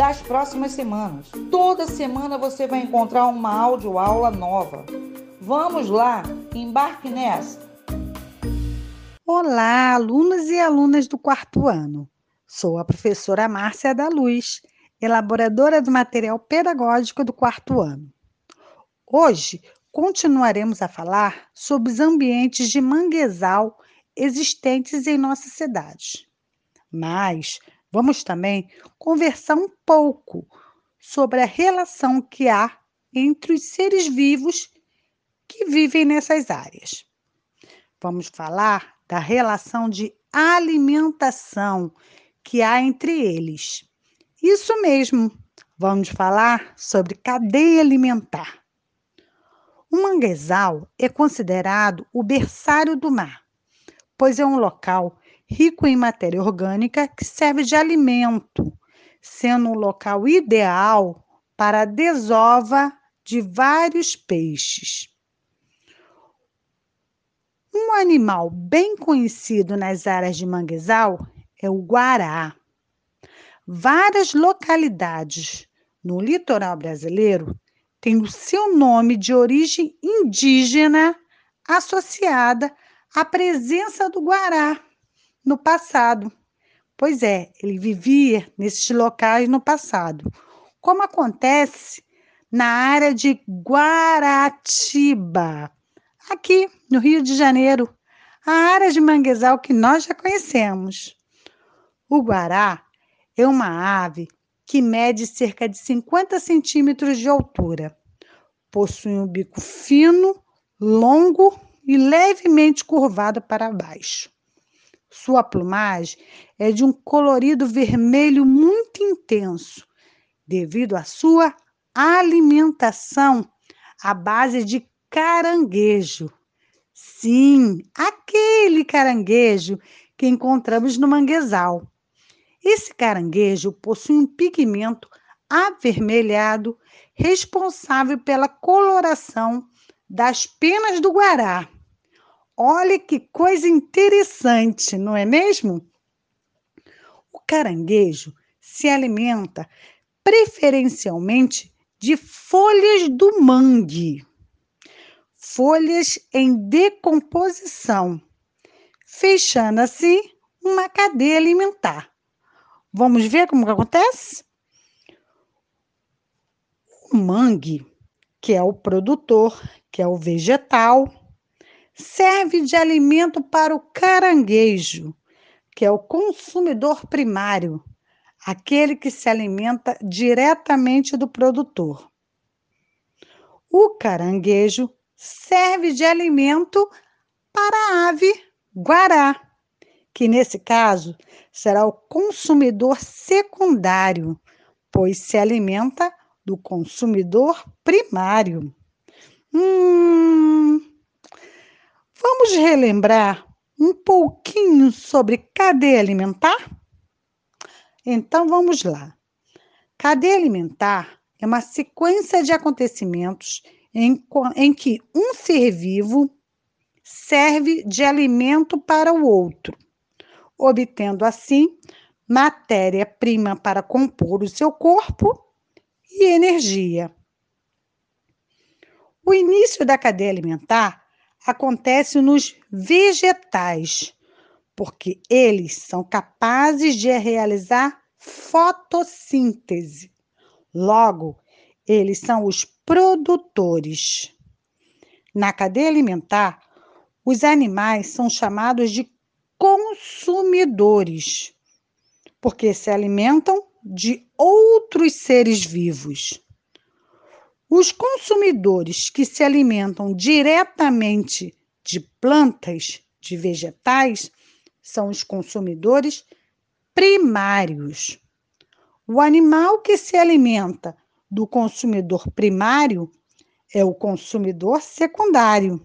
das próximas semanas. Toda semana você vai encontrar uma aula nova. Vamos lá, embarque nessa! Olá, alunos e alunas do quarto ano. Sou a professora Márcia da Luz, elaboradora do material pedagógico do quarto ano. Hoje continuaremos a falar sobre os ambientes de manguezal existentes em nossa cidade. Mas vamos também conversar um pouco sobre a relação que há entre os seres vivos que vivem nessas áreas. Vamos falar da relação de alimentação que há entre eles. Isso mesmo, vamos falar sobre cadeia alimentar. O manguezal é considerado o berçário do mar, pois é um local rico em matéria orgânica que serve de alimento, sendo um local ideal para a desova de vários peixes. Um animal bem conhecido nas áreas de manguezal é o guará. Várias localidades no litoral brasileiro têm o seu nome de origem indígena associada à presença do guará no passado. Pois é, ele vivia nesses locais no passado, como acontece na área de Guaratiba, aqui no Rio de Janeiro, a área de manguezal que nós já conhecemos. O guará é uma ave que mede cerca de 50 centímetros de altura. Possui um bico fino, longo e levemente curvado para baixo. Sua plumagem é de um colorido vermelho muito intenso, devido à sua alimentação à base de caranguejo. Sim, aquele caranguejo que encontramos no manguezal. Esse caranguejo possui um pigmento avermelhado responsável pela coloração das penas do guará. Olha que coisa interessante, não é mesmo? O caranguejo se alimenta preferencialmente de folhas do mangue, folhas em decomposição, fechando assim uma cadeia alimentar. Vamos ver como que acontece? O mangue, que é o produtor, que é o vegetal, serve de alimento para o caranguejo, que é o consumidor primário, aquele que se alimenta diretamente do produtor. O caranguejo serve de alimento para a ave guará, que nesse caso será o consumidor secundário, pois se alimenta do consumidor primário. Hum, Vamos relembrar um pouquinho sobre cadeia alimentar? Então vamos lá. Cadeia alimentar é uma sequência de acontecimentos em, em que um ser vivo serve de alimento para o outro, obtendo assim matéria-prima para compor o seu corpo e energia. O início da cadeia alimentar acontece nos vegetais, porque eles são capazes de realizar fotossíntese. Logo, eles são os produtores. Na cadeia alimentar, Os animais são chamados de consumidores, porque se alimentam de outros seres vivos. Os consumidores que se alimentam diretamente de plantas, de vegetais, são os consumidores primários. O animal que se alimenta do consumidor primário é o consumidor secundário.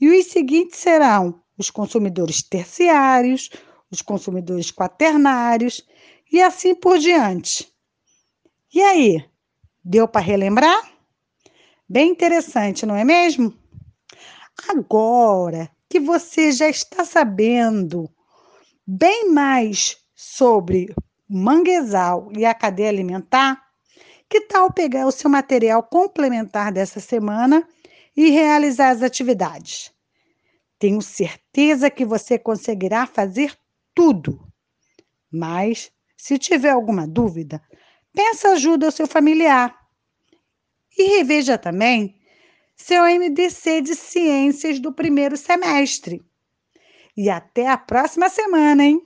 E os seguintes serão os consumidores terciários, os consumidores quaternários e assim por diante. E aí, deu para relembrar? Bem interessante, não é mesmo? Agora que você já está sabendo bem mais sobre manguezal e a cadeia alimentar, que tal pegar o seu material complementar dessa semana e realizar as atividades? Tenho certeza que você conseguirá fazer tudo. Mas, se tiver alguma dúvida, peça ajuda ao seu familiar. E reveja também seu MDC de Ciências do primeiro semestre. E até a próxima semana, hein?